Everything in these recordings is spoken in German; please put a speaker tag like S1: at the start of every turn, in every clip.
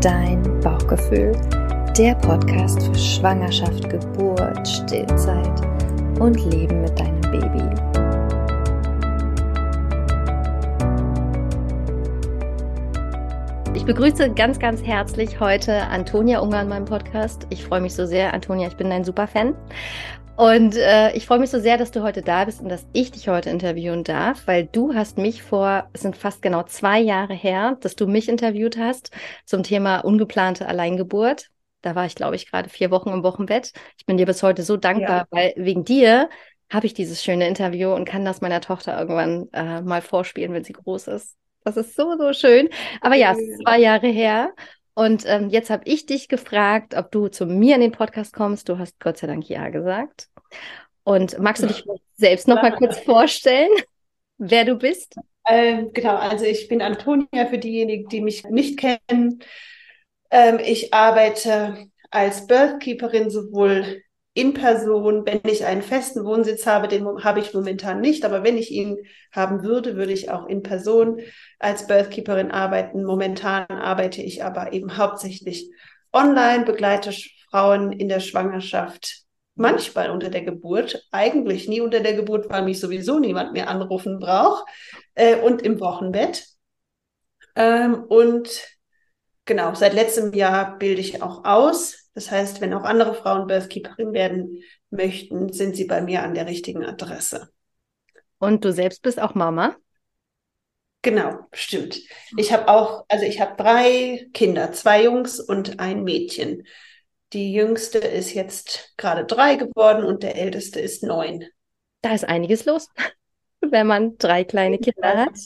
S1: dein Bauchgefühl. Der Podcast für Schwangerschaft, Geburt, Stillzeit und Leben mit deinem Baby. Ich begrüße ganz, ganz herzlich heute Antonia Unger in meinem Podcast. Ich freue mich so sehr, Antonia, ich bin dein Superfan. Und äh, ich freue mich so sehr, dass du heute da bist und dass ich dich heute interviewen darf, weil du hast mich vor, es sind fast genau zwei Jahre her, dass du mich interviewt hast zum Thema ungeplante Alleingeburt. Da war ich, glaube ich, gerade vier Wochen im Wochenbett. Ich bin dir bis heute so dankbar, ja. weil wegen dir habe ich dieses schöne Interview und kann das meiner Tochter irgendwann äh, mal vorspielen, wenn sie groß ist. Das ist so, so schön. Aber ja, es ist zwei Jahre her. Und ähm, jetzt habe ich dich gefragt, ob du zu mir in den Podcast kommst. Du hast Gott sei Dank ja gesagt. Und magst du dich selbst noch mal kurz vorstellen, wer du bist?
S2: Ähm, genau, also ich bin Antonia für diejenigen, die mich nicht kennen. Ähm, ich arbeite als Birthkeeperin sowohl in Person, wenn ich einen festen Wohnsitz habe, den habe ich momentan nicht, aber wenn ich ihn haben würde, würde ich auch in Person als Birthkeeperin arbeiten. Momentan arbeite ich aber eben hauptsächlich online, begleite Frauen in der Schwangerschaft, manchmal unter der Geburt, eigentlich nie unter der Geburt, weil mich sowieso niemand mehr anrufen braucht, äh, und im Wochenbett. Ähm, und genau, seit letztem Jahr bilde ich auch aus das heißt, wenn auch andere Frauen Birthkeeperin werden möchten, sind sie bei mir an der richtigen Adresse.
S1: Und du selbst bist auch Mama?
S2: Genau, stimmt. Ich habe auch, also ich habe drei Kinder, zwei Jungs und ein Mädchen. Die jüngste ist jetzt gerade drei geworden und der älteste ist neun.
S1: Da ist einiges los, wenn man drei kleine Kinder hat.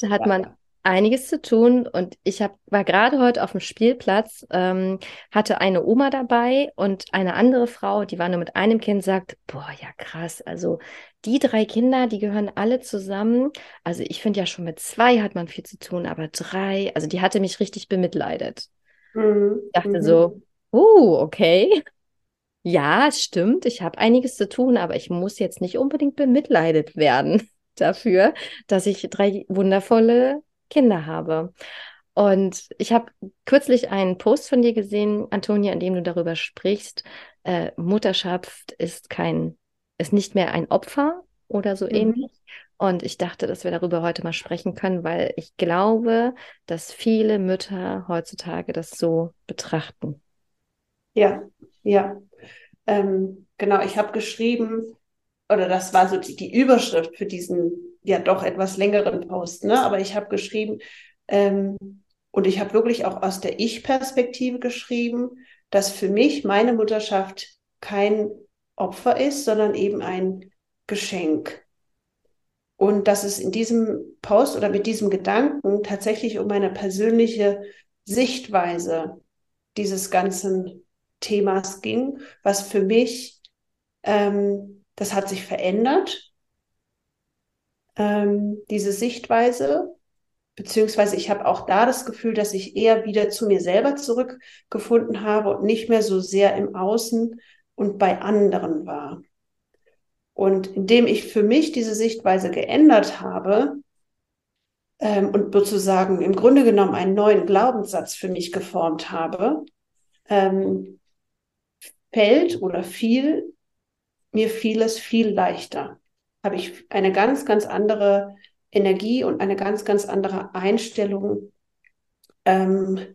S1: Da hat man einiges zu tun und ich hab, war gerade heute auf dem Spielplatz, ähm, hatte eine Oma dabei und eine andere Frau, die war nur mit einem Kind, sagt, boah, ja krass, also die drei Kinder, die gehören alle zusammen. Also ich finde ja schon mit zwei hat man viel zu tun, aber drei, also die hatte mich richtig bemitleidet. Mhm. Ich dachte mhm. so, uh, okay. Ja, es stimmt, ich habe einiges zu tun, aber ich muss jetzt nicht unbedingt bemitleidet werden dafür, dass ich drei wundervolle Kinder habe. Und ich habe kürzlich einen Post von dir gesehen, Antonia, in dem du darüber sprichst, äh, Mutterschaft ist kein, ist nicht mehr ein Opfer oder so mhm. ähnlich. Und ich dachte, dass wir darüber heute mal sprechen können, weil ich glaube, dass viele Mütter heutzutage das so betrachten.
S2: Ja, ja. Ähm, genau, ich habe geschrieben, oder das war so die, die Überschrift für diesen ja doch etwas längeren Post, ne? aber ich habe geschrieben, ähm, und ich habe wirklich auch aus der Ich-Perspektive geschrieben, dass für mich meine Mutterschaft kein Opfer ist, sondern eben ein Geschenk. Und dass es in diesem Post oder mit diesem Gedanken tatsächlich um meine persönliche Sichtweise dieses ganzen Themas ging, was für mich, ähm, das hat sich verändert ähm, diese Sichtweise, beziehungsweise ich habe auch da das Gefühl, dass ich eher wieder zu mir selber zurückgefunden habe und nicht mehr so sehr im Außen und bei anderen war. Und indem ich für mich diese Sichtweise geändert habe ähm, und sozusagen im Grunde genommen einen neuen Glaubenssatz für mich geformt habe, ähm, fällt oder fiel mir vieles viel leichter habe ich eine ganz, ganz andere Energie und eine ganz, ganz andere Einstellung, ähm,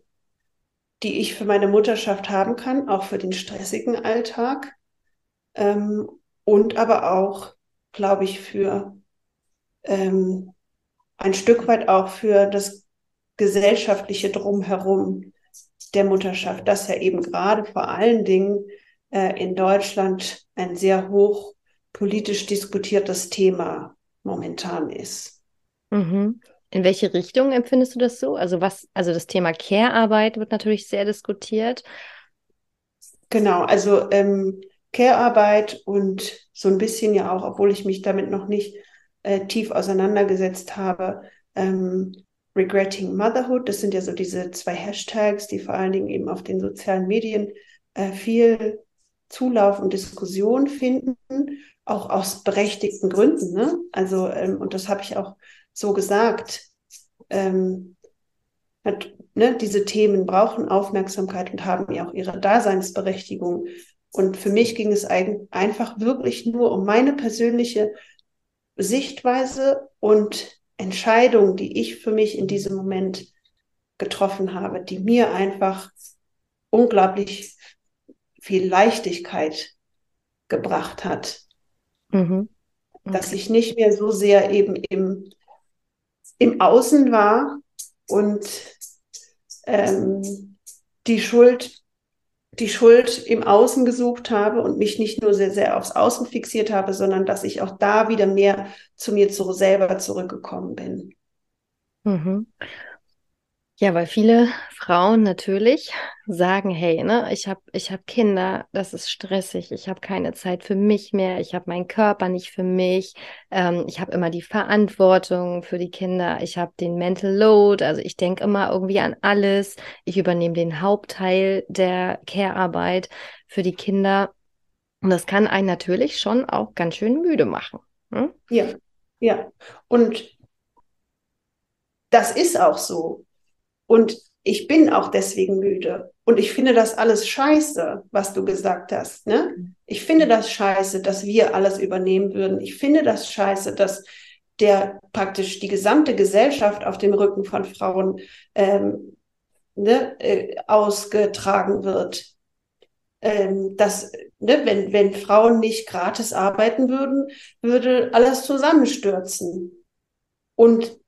S2: die ich für meine Mutterschaft haben kann, auch für den stressigen Alltag ähm, und aber auch, glaube ich, für ähm, ein Stück weit auch für das gesellschaftliche Drumherum der Mutterschaft, das ja eben gerade vor allen Dingen äh, in Deutschland ein sehr hoch politisch diskutiertes Thema momentan ist.
S1: Mhm. In welche Richtung empfindest du das so? Also was, also das Thema Care-Arbeit wird natürlich sehr diskutiert.
S2: Genau, also ähm, Care-Arbeit und so ein bisschen ja auch, obwohl ich mich damit noch nicht äh, tief auseinandergesetzt habe, ähm, Regretting Motherhood, das sind ja so diese zwei Hashtags, die vor allen Dingen eben auf den sozialen Medien äh, viel Zulauf und Diskussion finden auch aus berechtigten Gründen. Ne? Also, ähm, und das habe ich auch so gesagt. Ähm, ne, diese Themen brauchen Aufmerksamkeit und haben ja auch ihre Daseinsberechtigung. Und für mich ging es einfach wirklich nur um meine persönliche Sichtweise und Entscheidung, die ich für mich in diesem Moment getroffen habe, die mir einfach unglaublich viel Leichtigkeit gebracht hat. Mhm. Okay. Dass ich nicht mehr so sehr eben im, im Außen war und ähm, die Schuld die Schuld im Außen gesucht habe und mich nicht nur sehr, sehr aufs Außen fixiert habe, sondern dass ich auch da wieder mehr zu mir zu, selber zurückgekommen bin.
S1: Mhm. Ja, weil viele Frauen natürlich sagen, hey, ne, ich habe ich hab Kinder, das ist stressig, ich habe keine Zeit für mich mehr, ich habe meinen Körper nicht für mich, ähm, ich habe immer die Verantwortung für die Kinder, ich habe den Mental Load, also ich denke immer irgendwie an alles, ich übernehme den Hauptteil der Care-Arbeit für die Kinder und das kann einen natürlich schon auch ganz schön müde machen. Hm?
S2: Ja, ja. Und das ist auch so. Und ich bin auch deswegen müde. Und ich finde das alles scheiße, was du gesagt hast. Ne? Ich finde das scheiße, dass wir alles übernehmen würden. Ich finde das scheiße, dass der praktisch die gesamte Gesellschaft auf dem Rücken von Frauen ähm, ne, äh, ausgetragen wird. Ähm, dass, ne, wenn, wenn Frauen nicht gratis arbeiten würden, würde alles zusammenstürzen. Und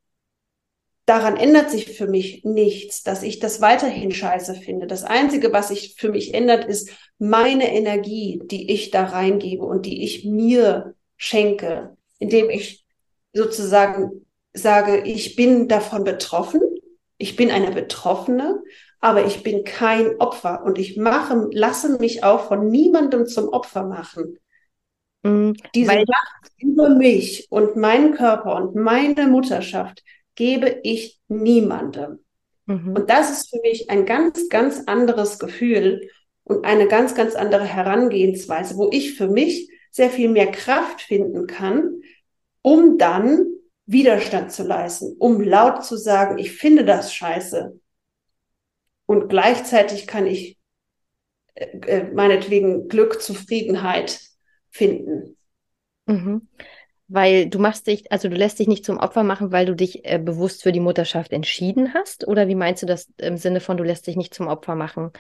S2: daran ändert sich für mich nichts, dass ich das weiterhin scheiße finde. Das Einzige, was sich für mich ändert, ist meine Energie, die ich da reingebe und die ich mir schenke, indem ich sozusagen sage, ich bin davon betroffen, ich bin eine Betroffene, aber ich bin kein Opfer und ich mache, lasse mich auch von niemandem zum Opfer machen. Mhm, Diese Macht über mich und meinen Körper und meine Mutterschaft, gebe ich niemandem. Mhm. Und das ist für mich ein ganz, ganz anderes Gefühl und eine ganz, ganz andere Herangehensweise, wo ich für mich sehr viel mehr Kraft finden kann, um dann Widerstand zu leisten, um laut zu sagen, ich finde das scheiße. Und gleichzeitig kann ich äh, äh meinetwegen Glück, Zufriedenheit finden.
S1: Mhm. Weil du machst dich, also du lässt dich nicht zum Opfer machen, weil du dich äh, bewusst für die Mutterschaft entschieden hast? Oder wie meinst du das im Sinne von, du lässt dich nicht zum Opfer machen?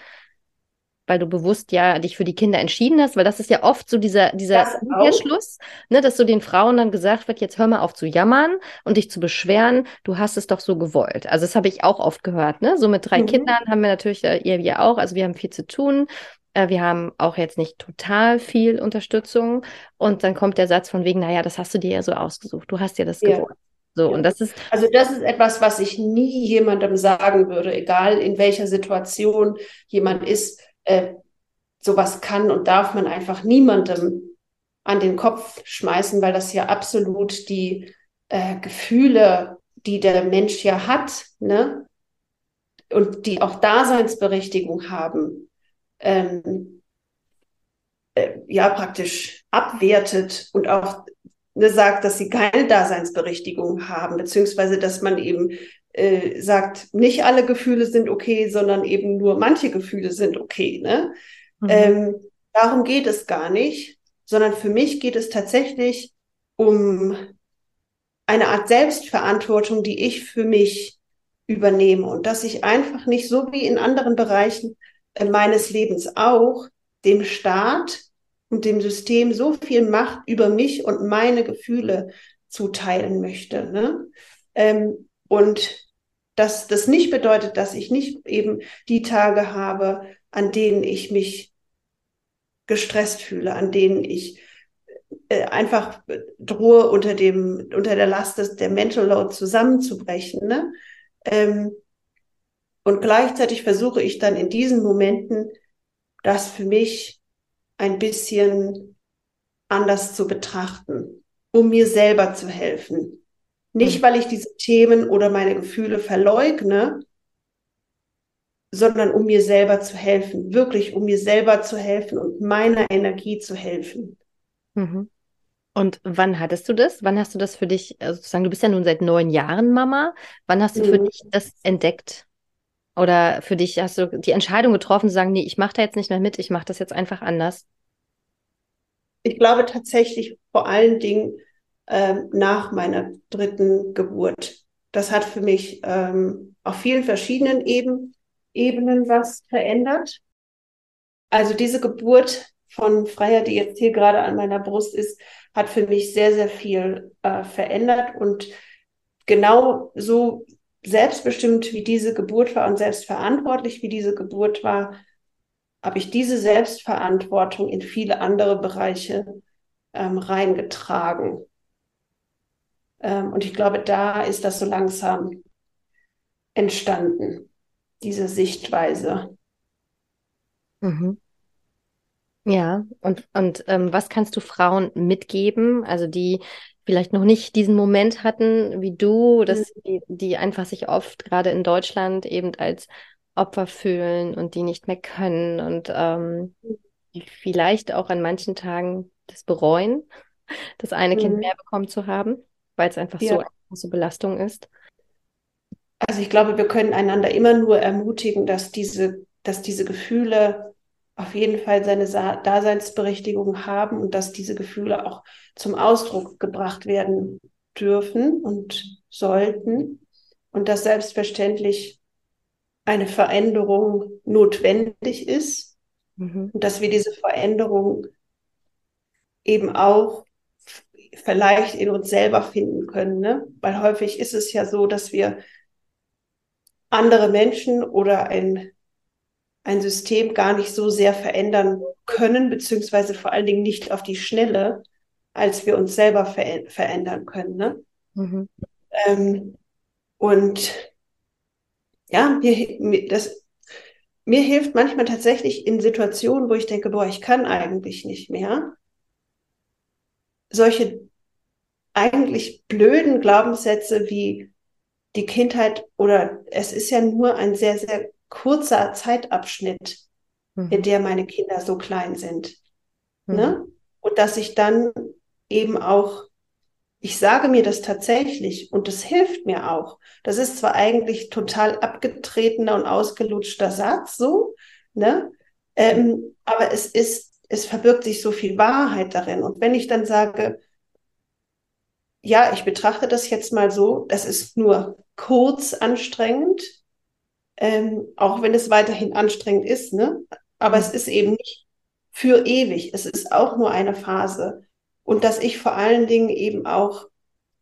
S1: Weil du bewusst ja dich für die Kinder entschieden hast, weil das ist ja oft so dieser, dieser Schluss, ne, dass so den Frauen dann gesagt wird, jetzt hör mal auf zu jammern und dich zu beschweren, du hast es doch so gewollt. Also das habe ich auch oft gehört, ne? So mit drei mhm. Kindern haben wir natürlich, äh, ihr wir auch, also wir haben viel zu tun wir haben auch jetzt nicht total viel Unterstützung. Und dann kommt der Satz von wegen, naja, das hast du dir ja so ausgesucht. Du hast dir das ja. gewollt. So,
S2: ja. und das ist. Also, das ist etwas, was ich nie jemandem sagen würde, egal in welcher Situation jemand ist. Äh, sowas kann und darf man einfach niemandem an den Kopf schmeißen, weil das ja absolut die äh, Gefühle, die der Mensch ja hat, ne? Und die auch Daseinsberechtigung haben, ähm, äh, ja praktisch abwertet und auch ne, sagt, dass sie keine Daseinsberechtigung haben, beziehungsweise dass man eben äh, sagt, nicht alle Gefühle sind okay, sondern eben nur manche Gefühle sind okay. Ne? Mhm. Ähm, darum geht es gar nicht, sondern für mich geht es tatsächlich um eine Art Selbstverantwortung, die ich für mich übernehme und dass ich einfach nicht so wie in anderen Bereichen meines Lebens auch dem Staat und dem System so viel Macht über mich und meine Gefühle zuteilen möchte. Ne? Ähm, und dass das nicht bedeutet, dass ich nicht eben die Tage habe, an denen ich mich gestresst fühle, an denen ich äh, einfach drohe, unter dem, unter der Last des, der Mental Load zusammenzubrechen. Ne? Ähm, und gleichzeitig versuche ich dann in diesen Momenten, das für mich ein bisschen anders zu betrachten, um mir selber zu helfen. Nicht, hm. weil ich diese Themen oder meine Gefühle verleugne, sondern um mir selber zu helfen, wirklich um mir selber zu helfen und meiner Energie zu helfen.
S1: Mhm. Und wann hattest du das? Wann hast du das für dich, also sozusagen, du bist ja nun seit neun Jahren Mama. Wann hast du für mhm. dich das entdeckt? Oder für dich hast du die Entscheidung getroffen zu sagen, nee, ich mache da jetzt nicht mehr mit, ich mache das jetzt einfach anders?
S2: Ich glaube tatsächlich vor allen Dingen ähm, nach meiner dritten Geburt. Das hat für mich ähm, auf vielen verschiedenen Eben, Ebenen was verändert. Also diese Geburt von Freier, die jetzt hier gerade an meiner Brust ist, hat für mich sehr, sehr viel äh, verändert und genau so selbstbestimmt wie diese Geburt war und selbstverantwortlich wie diese Geburt war, habe ich diese Selbstverantwortung in viele andere Bereiche ähm, reingetragen. Ähm, und ich glaube, da ist das so langsam entstanden, diese Sichtweise.
S1: Mhm. Ja, und, und ähm, was kannst du Frauen mitgeben, also die vielleicht noch nicht diesen Moment hatten wie du, dass mhm. die, die einfach sich oft gerade in Deutschland eben als Opfer fühlen und die nicht mehr können und ähm, die vielleicht auch an manchen Tagen das bereuen, das eine mhm. Kind mehr bekommen zu haben, weil es einfach ja. so eine große Belastung ist.
S2: Also ich glaube, wir können einander immer nur ermutigen, dass diese, dass diese Gefühle auf jeden Fall seine Sa Daseinsberechtigung haben und dass diese Gefühle auch zum Ausdruck gebracht werden dürfen und sollten und dass selbstverständlich eine Veränderung notwendig ist mhm. und dass wir diese Veränderung eben auch vielleicht in uns selber finden können, ne? weil häufig ist es ja so, dass wir andere Menschen oder ein ein System gar nicht so sehr verändern können, beziehungsweise vor allen Dingen nicht auf die Schnelle, als wir uns selber ver verändern können. Ne? Mhm. Ähm, und ja, mir, mir, das, mir hilft manchmal tatsächlich in Situationen, wo ich denke, boah, ich kann eigentlich nicht mehr, solche eigentlich blöden Glaubenssätze wie die Kindheit oder es ist ja nur ein sehr, sehr kurzer Zeitabschnitt, mhm. in der meine Kinder so klein sind. Mhm. Ne? Und dass ich dann eben auch, ich sage mir das tatsächlich und das hilft mir auch. Das ist zwar eigentlich total abgetretener und ausgelutschter Satz, so, ne? Ähm, aber es ist, es verbirgt sich so viel Wahrheit darin. Und wenn ich dann sage, ja, ich betrachte das jetzt mal so, das ist nur kurz anstrengend, ähm, auch wenn es weiterhin anstrengend ist, ne? Aber mhm. es ist eben nicht für ewig. Es ist auch nur eine Phase. Und dass ich vor allen Dingen eben auch,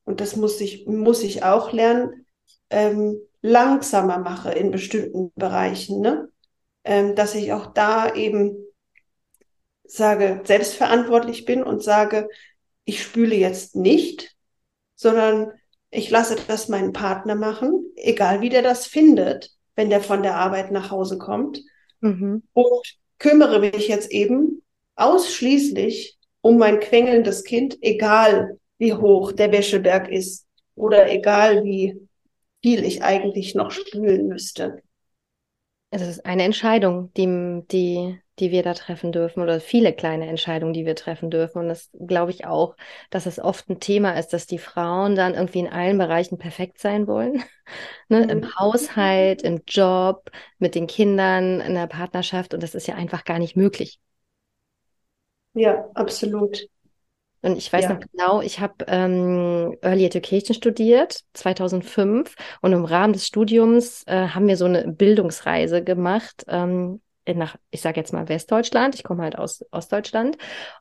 S2: und das muss ich, muss ich auch lernen, ähm, langsamer mache in bestimmten Bereichen, ne? Ähm, dass ich auch da eben sage, selbstverantwortlich bin und sage, ich spüle jetzt nicht, sondern ich lasse das meinen Partner machen, egal wie der das findet wenn der von der Arbeit nach Hause kommt. Mhm. Und kümmere mich jetzt eben ausschließlich um mein quengelndes Kind, egal wie hoch der Wäscheberg ist oder egal wie viel ich eigentlich noch spülen müsste.
S1: Es ist eine Entscheidung, die, die die wir da treffen dürfen oder viele kleine Entscheidungen, die wir treffen dürfen. Und das glaube ich auch, dass es oft ein Thema ist, dass die Frauen dann irgendwie in allen Bereichen perfekt sein wollen. ne? Mhm. Im Haushalt, im Job, mit den Kindern, in der Partnerschaft. Und das ist ja einfach gar nicht möglich.
S2: Ja, absolut.
S1: Und ich weiß ja. noch genau, ich habe ähm, Early Education studiert, 2005. Und im Rahmen des Studiums äh, haben wir so eine Bildungsreise gemacht ähm, nach, ich sage jetzt mal Westdeutschland, ich komme halt aus Ostdeutschland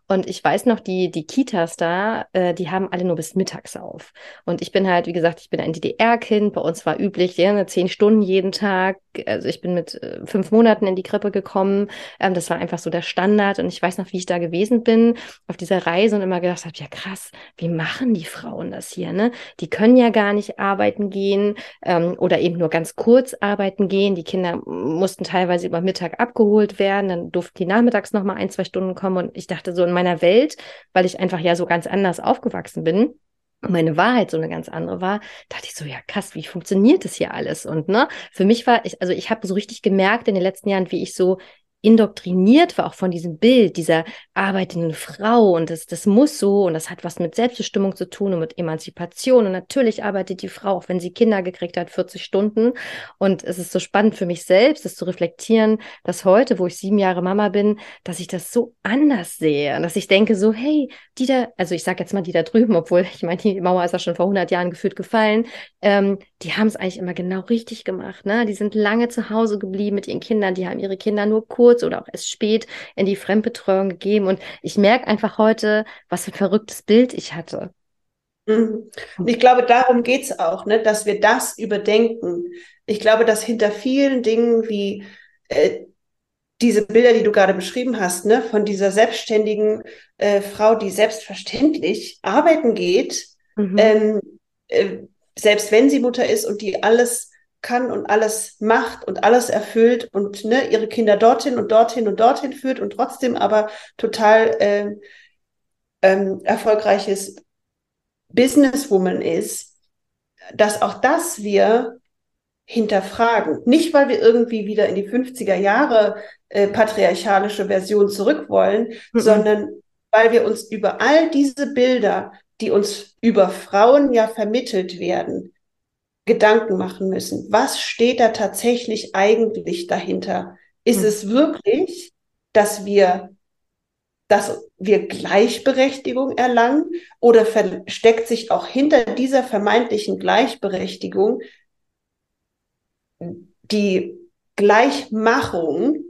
S1: und ich weiß noch, die, die Kitas da, äh, die haben alle nur bis mittags auf. Und ich bin halt, wie gesagt, ich bin ein DDR-Kind, bei uns war üblich, ja, zehn Stunden jeden Tag. Also ich bin mit äh, fünf Monaten in die Krippe gekommen. Ähm, das war einfach so der Standard. Und ich weiß noch, wie ich da gewesen bin auf dieser Reise und immer gedacht habe, ja krass, wie machen die Frauen das hier? Ne? Die können ja gar nicht arbeiten gehen ähm, oder eben nur ganz kurz arbeiten gehen. Die Kinder mussten teilweise über Mittag abgeholt werden, dann durften die nachmittags noch mal ein, zwei Stunden kommen. Und ich dachte so in meiner Welt, weil ich einfach ja so ganz anders aufgewachsen bin, meine Wahrheit so eine ganz andere war, dachte ich so, ja krass, wie funktioniert das hier alles? Und ne, für mich war ich, also ich habe so richtig gemerkt in den letzten Jahren, wie ich so indoktriniert war, auch von diesem Bild dieser arbeitenden Frau. Und das, das muss so. Und das hat was mit Selbstbestimmung zu tun und mit Emanzipation. Und natürlich arbeitet die Frau, auch wenn sie Kinder gekriegt hat, 40 Stunden. Und es ist so spannend für mich selbst, das zu reflektieren, dass heute, wo ich sieben Jahre Mama bin, dass ich das so anders sehe. Und dass ich denke so, hey, die da, also ich sage jetzt mal die da drüben, obwohl ich meine, die Mauer ist ja schon vor 100 Jahren gefühlt gefallen, ähm, die haben es eigentlich immer genau richtig gemacht, ne? Die sind lange zu Hause geblieben mit ihren Kindern, die haben ihre Kinder nur kurz kurz oder auch erst spät in die Fremdbetreuung gegeben. Und ich merke einfach heute, was für ein verrücktes Bild ich hatte.
S2: Mhm. Und ich glaube, darum geht es auch, ne, dass wir das überdenken. Ich glaube, dass hinter vielen Dingen wie äh, diese Bilder, die du gerade beschrieben hast, ne, von dieser selbstständigen äh, Frau, die selbstverständlich arbeiten geht, mhm. ähm, äh, selbst wenn sie Mutter ist und die alles kann und alles macht und alles erfüllt und ne, ihre Kinder dorthin und dorthin und dorthin führt und trotzdem aber total ähm, ähm, erfolgreiches Businesswoman ist, dass auch das wir hinterfragen. Nicht, weil wir irgendwie wieder in die 50er Jahre äh, patriarchalische Version zurück wollen, mhm. sondern weil wir uns über all diese Bilder, die uns über Frauen ja vermittelt werden, Gedanken machen müssen. Was steht da tatsächlich eigentlich dahinter? Ist hm. es wirklich, dass wir, dass wir Gleichberechtigung erlangen oder versteckt sich auch hinter dieser vermeintlichen Gleichberechtigung die Gleichmachung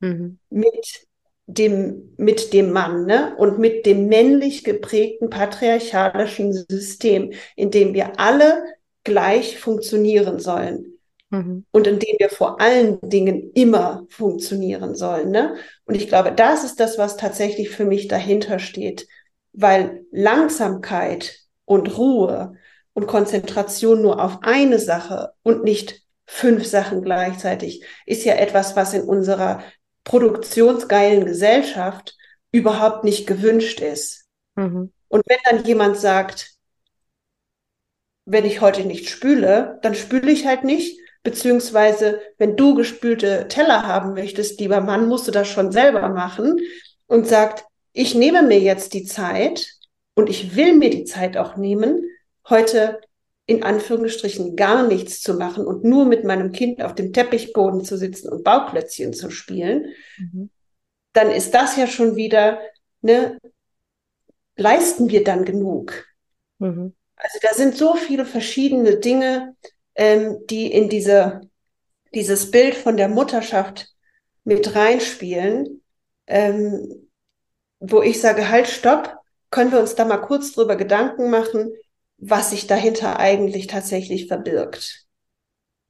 S2: mhm. mit dem, mit dem Mann ne? und mit dem männlich geprägten patriarchalischen System, in dem wir alle gleich funktionieren sollen. Mhm. Und in dem wir vor allen Dingen immer funktionieren sollen. Ne? Und ich glaube, das ist das, was tatsächlich für mich dahinter steht, weil Langsamkeit und Ruhe und Konzentration nur auf eine Sache und nicht fünf Sachen gleichzeitig ist ja etwas, was in unserer produktionsgeilen Gesellschaft überhaupt nicht gewünscht ist. Mhm. Und wenn dann jemand sagt, wenn ich heute nicht spüle, dann spüle ich halt nicht. Beziehungsweise, wenn du gespülte Teller haben möchtest, lieber Mann, musst du das schon selber machen und sagt, ich nehme mir jetzt die Zeit und ich will mir die Zeit auch nehmen, heute in Anführungsstrichen gar nichts zu machen und nur mit meinem Kind auf dem Teppichboden zu sitzen und Bauklötzchen zu spielen, mhm. dann ist das ja schon wieder, ne, leisten wir dann genug? Mhm. Also da sind so viele verschiedene Dinge, ähm, die in diese, dieses Bild von der Mutterschaft mit reinspielen, ähm, wo ich sage, halt, stopp, können wir uns da mal kurz drüber Gedanken machen, was sich dahinter eigentlich tatsächlich verbirgt.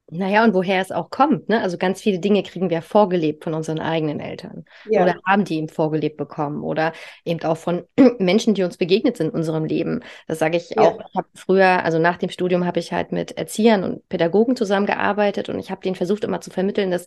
S1: Naja, und woher es auch kommt. Ne? Also ganz viele Dinge kriegen wir vorgelebt von unseren eigenen Eltern. Ja. Oder haben die eben vorgelebt bekommen. Oder eben auch von Menschen, die uns begegnet sind in unserem Leben. Das sage ich ja. auch. Ich habe früher, also nach dem Studium habe ich halt mit Erziehern und Pädagogen zusammengearbeitet und ich habe denen versucht immer zu vermitteln, dass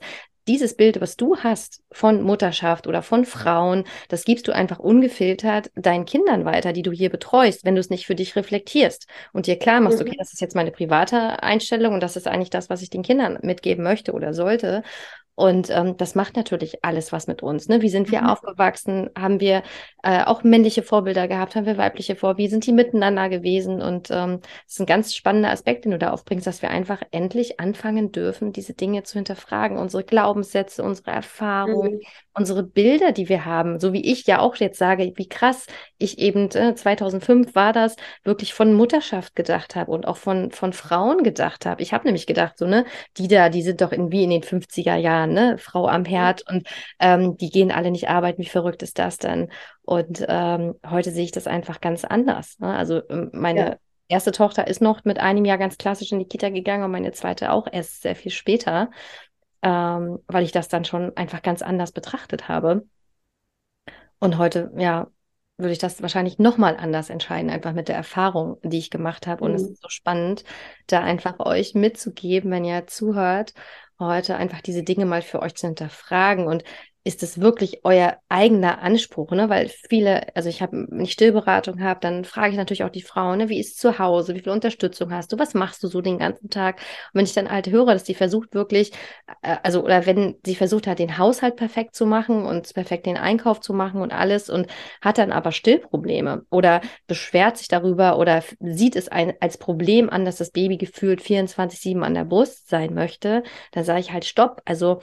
S1: dieses Bild, was du hast von Mutterschaft oder von Frauen, das gibst du einfach ungefiltert deinen Kindern weiter, die du hier betreust, wenn du es nicht für dich reflektierst und dir klar machst, mhm. okay, das ist jetzt meine private Einstellung und das ist eigentlich das, was ich den Kindern mitgeben möchte oder sollte. Und ähm, das macht natürlich alles was mit uns. Ne? Wie sind wir mhm. aufgewachsen? Haben wir äh, auch männliche Vorbilder gehabt? Haben wir weibliche Vorbilder? Wie sind die miteinander gewesen? Und ähm, das ist ein ganz spannender Aspekt, den du da aufbringst, dass wir einfach endlich anfangen dürfen, diese Dinge zu hinterfragen. Unsere Glaubenssätze, unsere Erfahrungen, mhm. Unsere Bilder, die wir haben. So wie ich ja auch jetzt sage, wie krass ich eben, äh, 2005 war das, wirklich von Mutterschaft gedacht habe und auch von, von Frauen gedacht habe. Ich habe nämlich gedacht, so, ne, die da, die sind doch irgendwie in den 50er Jahren ne? Frau am Herd und ähm, die gehen alle nicht arbeiten. Wie verrückt ist das denn? Und ähm, heute sehe ich das einfach ganz anders. Ne? Also ähm, meine ja. erste Tochter ist noch mit einem Jahr ganz klassisch in die Kita gegangen und meine zweite auch erst sehr viel später, ähm, weil ich das dann schon einfach ganz anders betrachtet habe. Und heute, ja, würde ich das wahrscheinlich nochmal anders entscheiden, einfach mit der Erfahrung, die ich gemacht habe. Und mhm. es ist so spannend, da einfach euch mitzugeben, wenn ihr zuhört heute einfach diese Dinge mal für euch zu hinterfragen. Und ist es wirklich euer eigener Anspruch, ne? Weil viele, also ich habe, wenn ich Stillberatung habe, dann frage ich natürlich auch die Frauen, ne, wie ist zu Hause, wie viel Unterstützung hast du, was machst du so den ganzen Tag? Und wenn ich dann halt höre, dass die versucht wirklich, äh, also oder wenn sie versucht hat, den Haushalt perfekt zu machen und perfekt den Einkauf zu machen und alles und hat dann aber Stillprobleme oder beschwert sich darüber oder sieht es ein, als Problem an, dass das Baby gefühlt 24/7 an der Brust sein möchte, dann sage ich halt Stopp. Also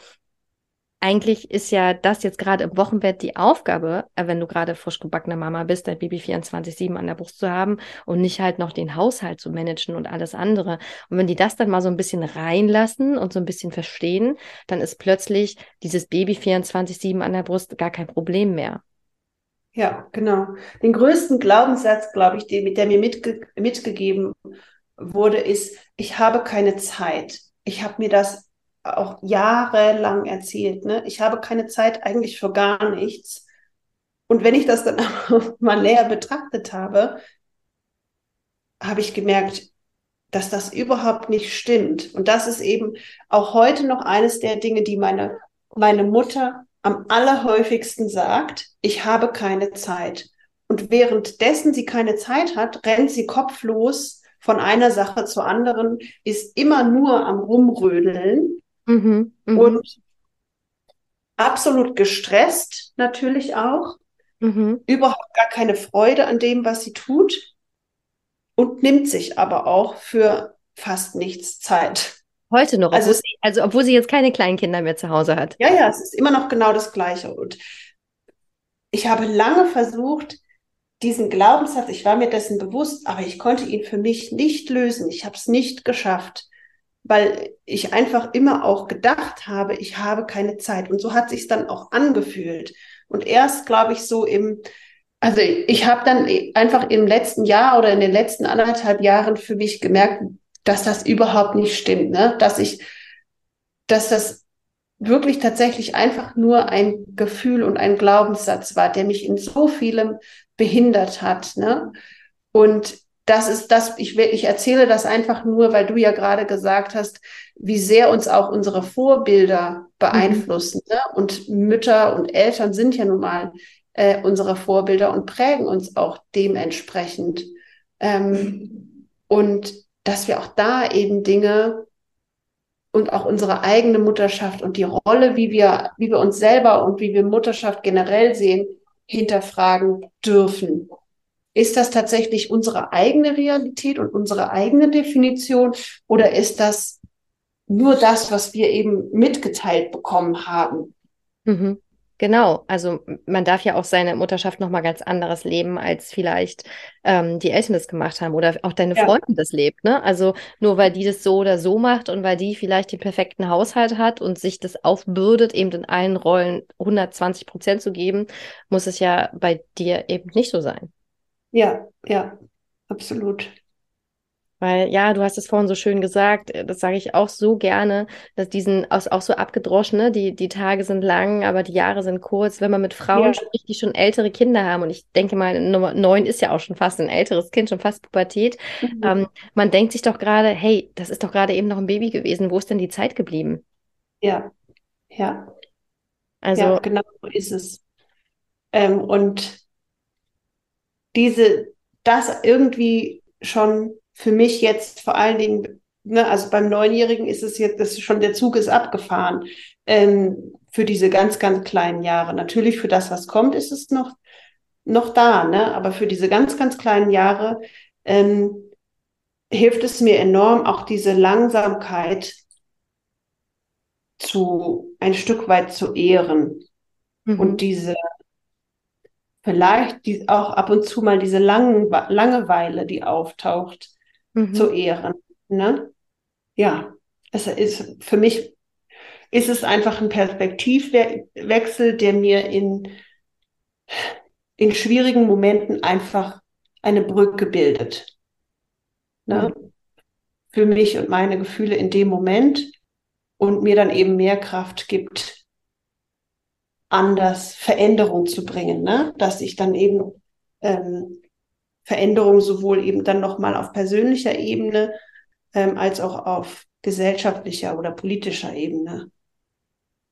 S1: eigentlich ist ja das jetzt gerade im Wochenbett die Aufgabe, äh, wenn du gerade frisch gebackene Mama bist, dein Baby 24-7 an der Brust zu haben und nicht halt noch den Haushalt zu managen und alles andere. Und wenn die das dann mal so ein bisschen reinlassen und so ein bisschen verstehen, dann ist plötzlich dieses Baby 24-7 an der Brust gar kein Problem mehr.
S2: Ja, genau. Den größten Glaubenssatz, glaube ich, den, der mir mitge mitgegeben wurde, ist, ich habe keine Zeit. Ich habe mir das auch jahrelang erzählt. Ne? Ich habe keine Zeit eigentlich für gar nichts. Und wenn ich das dann mal näher betrachtet habe, habe ich gemerkt, dass das überhaupt nicht stimmt. Und das ist eben auch heute noch eines der Dinge, die meine, meine Mutter am allerhäufigsten sagt, ich habe keine Zeit. Und währenddessen sie keine Zeit hat, rennt sie kopflos von einer Sache zur anderen, ist immer nur am Rumrödeln Mhm, mh. Und absolut gestresst natürlich auch. Mhm. Überhaupt gar keine Freude an dem, was sie tut. Und nimmt sich aber auch für fast nichts Zeit.
S1: Heute noch, also, obwohl sie, also obwohl sie jetzt keine kleinen Kinder mehr zu Hause hat.
S2: Ja, ja, es ist immer noch genau das Gleiche. Und ich habe lange versucht, diesen Glaubenssatz, ich war mir dessen bewusst, aber ich konnte ihn für mich nicht lösen. Ich habe es nicht geschafft weil ich einfach immer auch gedacht habe, ich habe keine Zeit. Und so hat sich dann auch angefühlt. Und erst, glaube ich, so im, also ich habe dann einfach im letzten Jahr oder in den letzten anderthalb Jahren für mich gemerkt, dass das überhaupt nicht stimmt, ne? Dass ich, dass das wirklich tatsächlich einfach nur ein Gefühl und ein Glaubenssatz war, der mich in so vielem behindert hat, ne? Und das ist das, ich, ich erzähle das einfach nur, weil du ja gerade gesagt hast, wie sehr uns auch unsere Vorbilder beeinflussen. Mhm. Ne? Und Mütter und Eltern sind ja nun mal äh, unsere Vorbilder und prägen uns auch dementsprechend. Ähm. Und dass wir auch da eben Dinge und auch unsere eigene Mutterschaft und die Rolle, wie wir, wie wir uns selber und wie wir Mutterschaft generell sehen, hinterfragen dürfen. Ist das tatsächlich unsere eigene Realität und unsere eigene Definition oder ist das nur das, was wir eben mitgeteilt bekommen haben?
S1: Mhm. Genau, also man darf ja auch seine Mutterschaft nochmal ganz anderes leben, als vielleicht ähm, die Eltern das gemacht haben oder auch deine ja. Freundin das lebt. Ne? Also nur weil die das so oder so macht und weil die vielleicht den perfekten Haushalt hat und sich das aufbürdet, eben in allen Rollen 120 Prozent zu geben, muss es ja bei dir eben nicht so sein.
S2: Ja, ja, absolut.
S1: Weil, ja, du hast es vorhin so schön gesagt, äh, das sage ich auch so gerne, dass diesen auch, auch so abgedroschen, ne? die, die Tage sind lang, aber die Jahre sind kurz. Wenn man mit Frauen ja. spricht, die schon ältere Kinder haben, und ich denke mal, Nummer neun ist ja auch schon fast ein älteres Kind, schon fast Pubertät, mhm. ähm, man denkt sich doch gerade, hey, das ist doch gerade eben noch ein Baby gewesen, wo ist denn die Zeit geblieben?
S2: Ja, ja. Also, ja, genau so ist es. Ähm, und diese, das irgendwie schon für mich jetzt vor allen Dingen, ne, also beim Neunjährigen ist es jetzt, das ist schon der Zug ist abgefahren ähm, für diese ganz, ganz kleinen Jahre. Natürlich für das, was kommt, ist es noch, noch da, ne? aber für diese ganz, ganz kleinen Jahre ähm, hilft es mir enorm, auch diese Langsamkeit zu ein Stück weit zu ehren mhm. und diese vielleicht die, auch ab und zu mal diese Lang Langeweile, die auftaucht, mhm. zu ehren. Ne? Ja, es ist für mich ist es einfach ein Perspektivwechsel, der mir in, in schwierigen Momenten einfach eine Brücke bildet. Ne? Mhm. Für mich und meine Gefühle in dem Moment und mir dann eben mehr Kraft gibt, anders Veränderung zu bringen, ne? dass ich dann eben ähm, Veränderung sowohl eben dann nochmal auf persönlicher Ebene ähm, als auch auf gesellschaftlicher oder politischer Ebene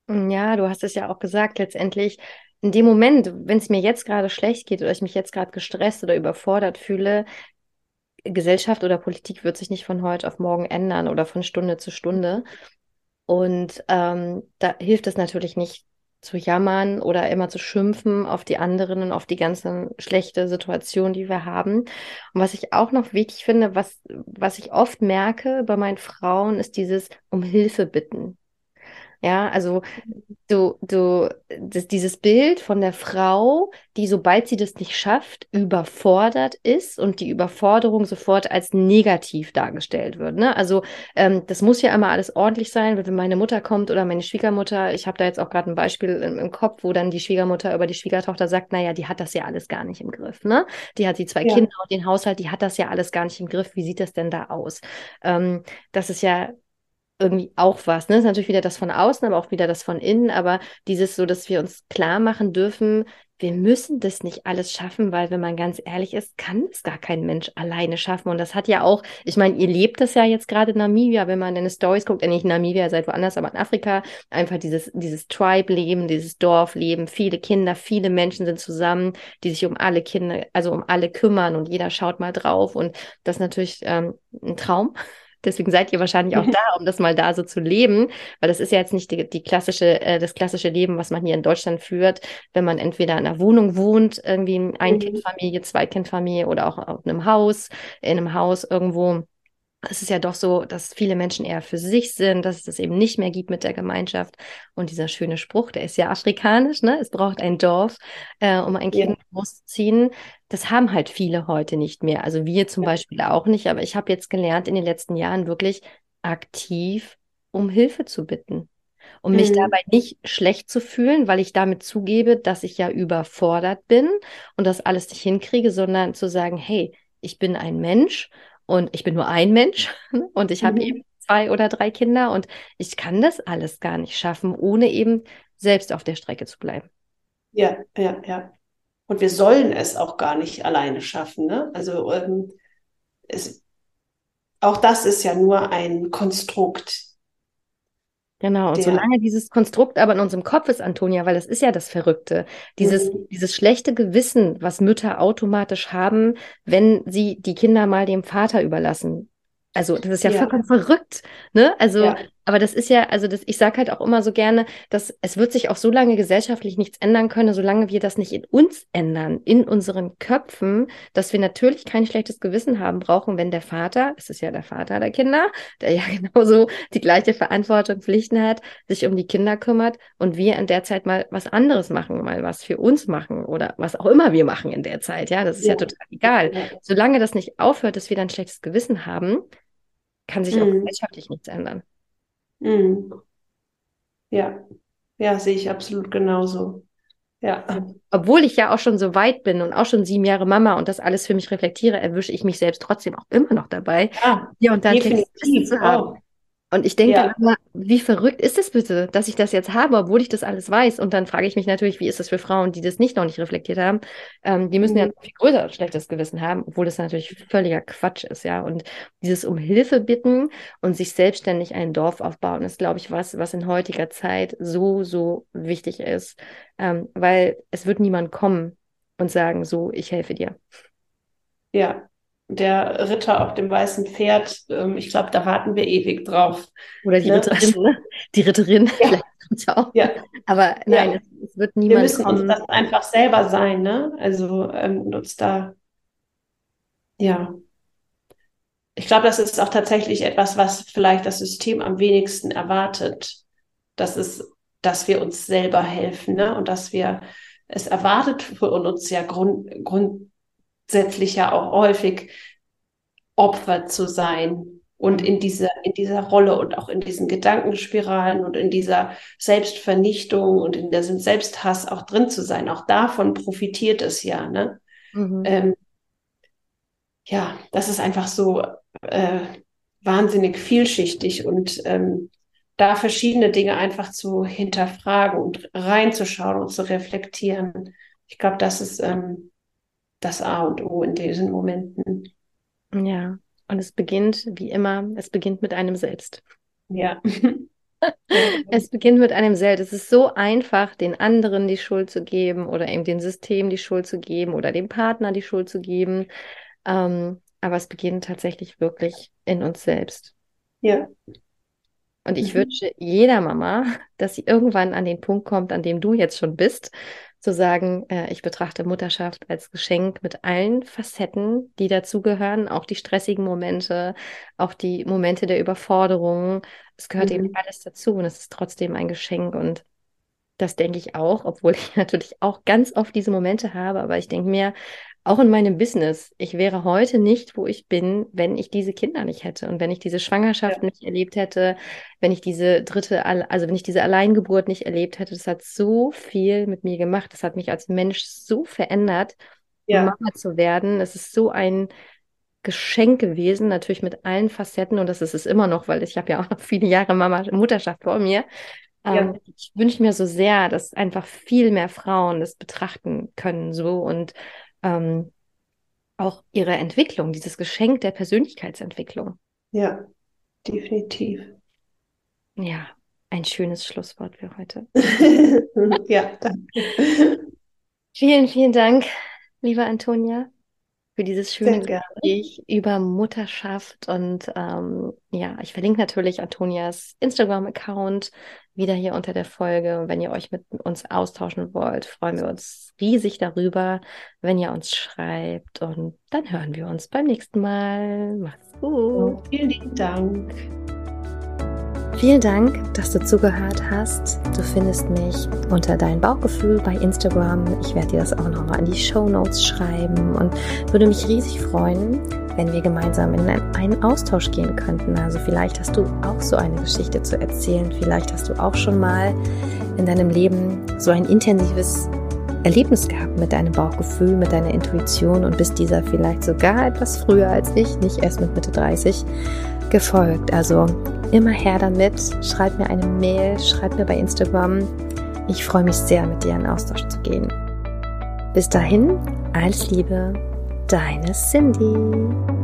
S1: Ja, du hast es ja auch gesagt, letztendlich in dem Moment, wenn es mir jetzt gerade schlecht geht oder ich mich jetzt gerade gestresst oder überfordert fühle, Gesellschaft oder Politik wird sich nicht von heute auf morgen ändern oder von Stunde zu Stunde. Und ähm, da hilft es natürlich nicht zu jammern oder immer zu schimpfen auf die anderen und auf die ganzen schlechte Situation, die wir haben. Und was ich auch noch wichtig finde, was, was ich oft merke bei meinen Frauen, ist dieses um Hilfe bitten. Ja, also du, du, das, dieses Bild von der Frau, die, sobald sie das nicht schafft, überfordert ist und die Überforderung sofort als negativ dargestellt wird. Ne? Also ähm, das muss ja immer alles ordentlich sein, wenn meine Mutter kommt oder meine Schwiegermutter. Ich habe da jetzt auch gerade ein Beispiel im, im, Kopf, wo dann die Schwiegermutter über die Schwiegertochter sagt, naja, die hat das ja alles gar nicht im Griff. Ne? Die hat die zwei ja. Kinder und den Haushalt, die hat das ja alles gar nicht im Griff. Wie sieht das denn da aus? Ähm, das ist ja irgendwie auch was. Ne? Das ist natürlich wieder das von außen, aber auch wieder das von innen. Aber dieses so, dass wir uns klar machen dürfen, wir müssen das nicht alles schaffen, weil wenn man ganz ehrlich ist, kann es gar kein Mensch alleine schaffen. Und das hat ja auch, ich meine, ihr lebt das ja jetzt gerade in Namibia, wenn man deine Stories guckt, nicht in Namibia, seid woanders, aber in Afrika, einfach dieses, dieses Tribe-Leben, dieses Dorfleben, viele Kinder, viele Menschen sind zusammen, die sich um alle Kinder, also um alle kümmern und jeder schaut mal drauf. Und das ist natürlich ähm, ein Traum. Deswegen seid ihr wahrscheinlich auch da, um das mal da so zu leben, weil das ist ja jetzt nicht die, die klassische, äh, das klassische Leben, was man hier in Deutschland führt, wenn man entweder in einer Wohnung wohnt, irgendwie in Ein-Kind-Familie, Zwei-Kind-Familie oder auch auf einem Haus, in einem Haus irgendwo es ist ja doch so, dass viele Menschen eher für sich sind, dass es das eben nicht mehr gibt mit der Gemeinschaft. Und dieser schöne Spruch, der ist ja afrikanisch, ne? Es braucht ein Dorf, äh, um ein Kind ja. großzuziehen. Das haben halt viele heute nicht mehr. Also wir zum ja. Beispiel auch nicht. Aber ich habe jetzt gelernt, in den letzten Jahren wirklich aktiv um Hilfe zu bitten. Um mhm. mich dabei nicht schlecht zu fühlen, weil ich damit zugebe, dass ich ja überfordert bin und das alles nicht hinkriege, sondern zu sagen, hey, ich bin ein Mensch und ich bin nur ein Mensch und ich habe mhm. eben zwei oder drei Kinder und ich kann das alles gar nicht schaffen, ohne eben selbst auf der Strecke zu bleiben.
S2: Ja, ja, ja. Und wir sollen es auch gar nicht alleine schaffen. Ne? Also ähm, es, auch das ist ja nur ein Konstrukt.
S1: Genau, und solange dieses Konstrukt aber in unserem Kopf ist, Antonia, weil das ist ja das Verrückte, dieses, mhm. dieses schlechte Gewissen, was Mütter automatisch haben, wenn sie die Kinder mal dem Vater überlassen. Also das ist ja, ja. vollkommen verrückt, ne? Also ja. Aber das ist ja, also das, ich sage halt auch immer so gerne, dass es wird sich auch so lange gesellschaftlich nichts ändern können, solange wir das nicht in uns ändern, in unseren Köpfen, dass wir natürlich kein schlechtes Gewissen haben brauchen, wenn der Vater, es ist ja der Vater der Kinder, der ja genauso die gleiche Verantwortung, Pflichten hat, sich um die Kinder kümmert und wir in der Zeit mal was anderes machen, mal was für uns machen oder was auch immer wir machen in der Zeit. Ja, das ist ja, ja total egal. Solange das nicht aufhört, dass wir dann schlechtes Gewissen haben, kann sich mhm. auch gesellschaftlich nichts ändern.
S2: Mhm. Ja, ja, sehe ich absolut genauso. Ja.
S1: Obwohl ich ja auch schon so weit bin und auch schon sieben Jahre Mama und das alles für mich reflektiere, erwische ich mich selbst trotzdem auch immer noch dabei,
S2: ja, hier und da definitiv
S1: zu haben. Und ich denke ja. immer, wie verrückt ist es bitte, dass ich das jetzt habe, obwohl ich das alles weiß. Und dann frage ich mich natürlich, wie ist das für Frauen, die das nicht noch nicht reflektiert haben? Ähm, die müssen mhm. ja ein viel größer schlechtes Gewissen haben, obwohl das natürlich völliger Quatsch ist, ja. Und dieses um Hilfe bitten und sich selbstständig ein Dorf aufbauen, ist, glaube ich, was, was in heutiger Zeit so, so wichtig ist. Ähm, weil es wird niemand kommen und sagen, so, ich helfe dir.
S2: Ja, der Ritter auf dem weißen Pferd, ähm, ich glaube, da warten wir ewig drauf.
S1: Oder die ne? Ritterin, ne? Die Ritterin, ja. auch. Ja. Aber nein, ja. es, es, wird niemand
S2: Wir müssen kommen. uns das einfach selber sein, ne? Also ähm, uns da, ja. Ich glaube, das ist auch tatsächlich etwas, was vielleicht das System am wenigsten erwartet. Das ist, dass wir uns selber helfen, ne? Und dass wir, es erwartet von uns ja Grund, Grund grundsätzlich ja auch häufig Opfer zu sein und in dieser, in dieser Rolle und auch in diesen Gedankenspiralen und in dieser Selbstvernichtung und in diesem Selbsthass auch drin zu sein. Auch davon profitiert es ja. Ne? Mhm. Ähm, ja, das ist einfach so äh, wahnsinnig vielschichtig und ähm, da verschiedene Dinge einfach zu hinterfragen und reinzuschauen und zu reflektieren. Ich glaube, das ist ähm, das A und O in diesen Momenten.
S1: Ja, und es beginnt, wie immer, es beginnt mit einem selbst.
S2: Ja.
S1: es beginnt mit einem selbst. Es ist so einfach, den anderen die Schuld zu geben oder eben dem System die Schuld zu geben oder dem Partner die Schuld zu geben. Ähm, aber es beginnt tatsächlich wirklich in uns selbst.
S2: Ja.
S1: Und ich mhm. wünsche jeder Mama, dass sie irgendwann an den Punkt kommt, an dem du jetzt schon bist, zu sagen, äh, ich betrachte Mutterschaft als Geschenk mit allen Facetten, die dazugehören, auch die stressigen Momente, auch die Momente der Überforderung. Es gehört mhm. eben alles dazu und es ist trotzdem ein Geschenk und das denke ich auch, obwohl ich natürlich auch ganz oft diese Momente habe, aber ich denke mir, auch in meinem Business, ich wäre heute nicht, wo ich bin, wenn ich diese Kinder nicht hätte und wenn ich diese Schwangerschaft ja. nicht erlebt hätte, wenn ich diese dritte, also wenn ich diese Alleingeburt nicht erlebt hätte. Das hat so viel mit mir gemacht. Das hat mich als Mensch so verändert, ja. Mama zu werden. Es ist so ein Geschenk gewesen, natürlich mit allen Facetten und das ist es immer noch, weil ich habe ja auch noch viele Jahre Mama Mutterschaft vor mir. Ja. Ähm, ich wünsche mir so sehr, dass einfach viel mehr Frauen das betrachten können so und ähm, auch ihre Entwicklung, dieses Geschenk der Persönlichkeitsentwicklung.
S2: Ja, definitiv.
S1: Ja, ein schönes Schlusswort für heute.
S2: ja, danke.
S1: Vielen, vielen Dank, liebe Antonia für dieses schöne Gespräch über Mutterschaft. Und ähm, ja, ich verlinke natürlich Antonias Instagram-Account wieder hier unter der Folge. Und wenn ihr euch mit uns austauschen wollt, freuen wir uns riesig darüber, wenn ihr uns schreibt. Und dann hören wir uns beim nächsten Mal. Macht's gut.
S2: vielen lieben Dank.
S1: Vielen Dank, dass du zugehört hast. Du findest mich unter dein Bauchgefühl bei Instagram. Ich werde dir das auch nochmal in die Show Notes schreiben und würde mich riesig freuen, wenn wir gemeinsam in einen Austausch gehen könnten. Also vielleicht hast du auch so eine Geschichte zu erzählen. Vielleicht hast du auch schon mal in deinem Leben so ein intensives Erlebnis gehabt mit deinem Bauchgefühl, mit deiner Intuition und bist dieser vielleicht sogar etwas früher als ich, nicht erst mit Mitte 30, gefolgt. Also immer her damit. Schreib mir eine Mail, schreib mir bei Instagram. Ich freue mich sehr, mit dir in Austausch zu gehen. Bis dahin, alles Liebe, deine Cindy.